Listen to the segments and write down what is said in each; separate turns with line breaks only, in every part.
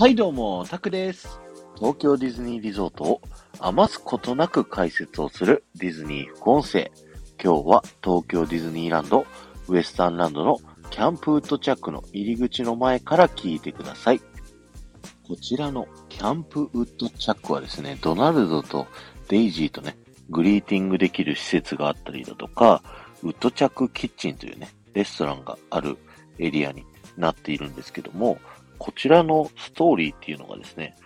はいどうも、タクです。東京ディズニーリゾートを余すことなく解説をするディズニー副音声。今日は東京ディズニーランド、ウエスタンランドのキャンプウッドチャックの入り口の前から聞いてください。こちらのキャンプウッドチャックはですね、ドナルドとデイジーとね、グリーティングできる施設があったりだとか、ウッドチャックキッチンというね、レストランがあるエリアになっているんですけども、こちらのストーリーっていうのがですね、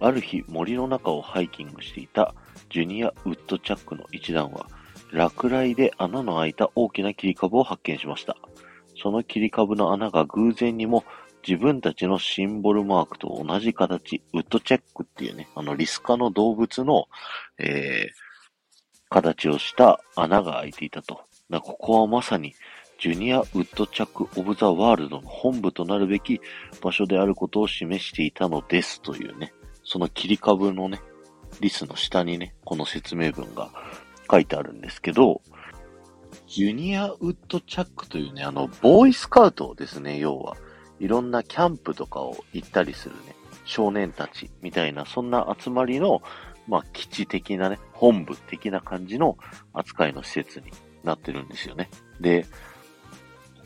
ある日森の中をハイキングしていたジュニアウッドチャックの一団は、落雷で穴の開いた大きな切り株を発見しました。その切り株の穴が偶然にも自分たちのシンボルマークと同じ形、ウッドチェックっていうね、あのリス科の動物の、えー、形をした穴が開いていたと。だここはまさにジュニアウッドチャックオブザワールドの本部となるべき場所であることを示していたのですというね、その切り株のね、リスの下にね、この説明文が書いてあるんですけど、ジュニアウッドチャックというね、あの、ボーイスカウトですね、要は。いろんなキャンプとかを行ったりするね、少年たちみたいな、そんな集まりの、まあ、基地的なね、本部的な感じの扱いの施設になってるんですよね。で、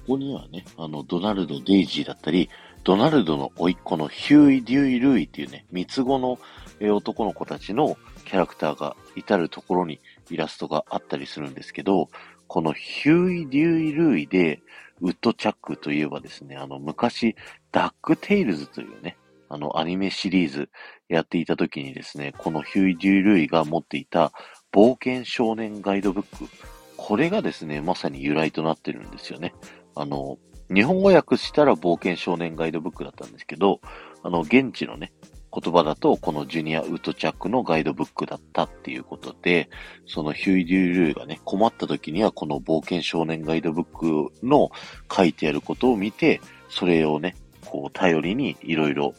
ここにはね、あの、ドナルド・デイジーだったり、ドナルドの甥っ子のヒューイ・デューイ・ルーイっていうね、三つ子の男の子たちのキャラクターが至るところにイラストがあったりするんですけど、このヒューイ・デューイ・ルーイで、ウッドチャックといえばですね、あの、昔、ダックテイルズというね、あの、アニメシリーズやっていた時にですね、このヒューイ・デューイ・ルーイが持っていた冒険少年ガイドブック、これがですね、まさに由来となってるんですよね。あの、日本語訳したら冒険少年ガイドブックだったんですけど、あの、現地のね、言葉だと、このジュニアウッドチャックのガイドブックだったっていうことで、そのヒュイ・デュールーがね、困った時にはこの冒険少年ガイドブックの書いてあることを見て、それをね、こう頼りにいろいろ、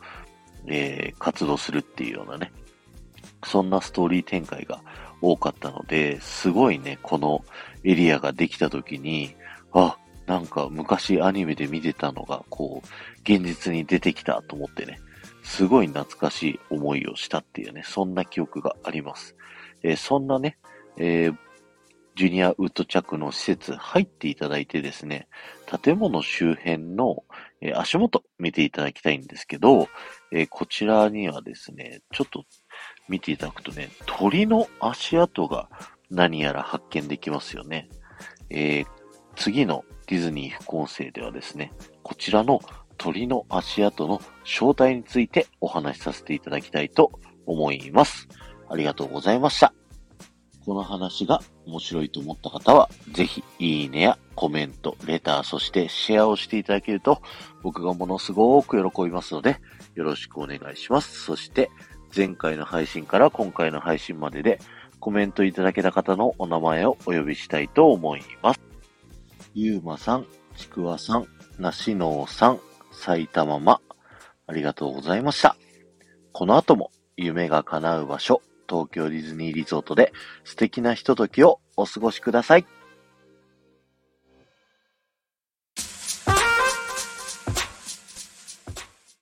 えー、活動するっていうようなね、そんなストーリー展開が多かったので、すごいね、このエリアができた時に、あ、なんか昔アニメで見てたのが、こう、現実に出てきたと思ってね、すごい懐かしい思いをしたっていうね、そんな記憶があります。えーそんなね、えージュニアウッドチャックの施設入っていただいてですね、建物周辺の、えー足元見ていただきたいんですけど、えーこちらにはですね、ちょっと見ていただくとね、鳥の足跡が何やら発見できますよね。えー次のディズニー副音声ではですね、こちらの鳥の足跡の正体についてお話しさせていただきたいと思います。ありがとうございました。この話が面白いと思った方は、ぜひいいねやコメント、レター、そしてシェアをしていただけると、僕がものすごく喜びますので、よろしくお願いします。そして、前回の配信から今回の配信までで、コメントいただけた方のお名前をお呼びしたいと思います。ゆうまさん、ちくわさん、なしのうさん、埼玉ま、ありがとうございました。この後も夢が叶う場所、東京ディズニーリゾートで素敵なひとときをお過ごしください。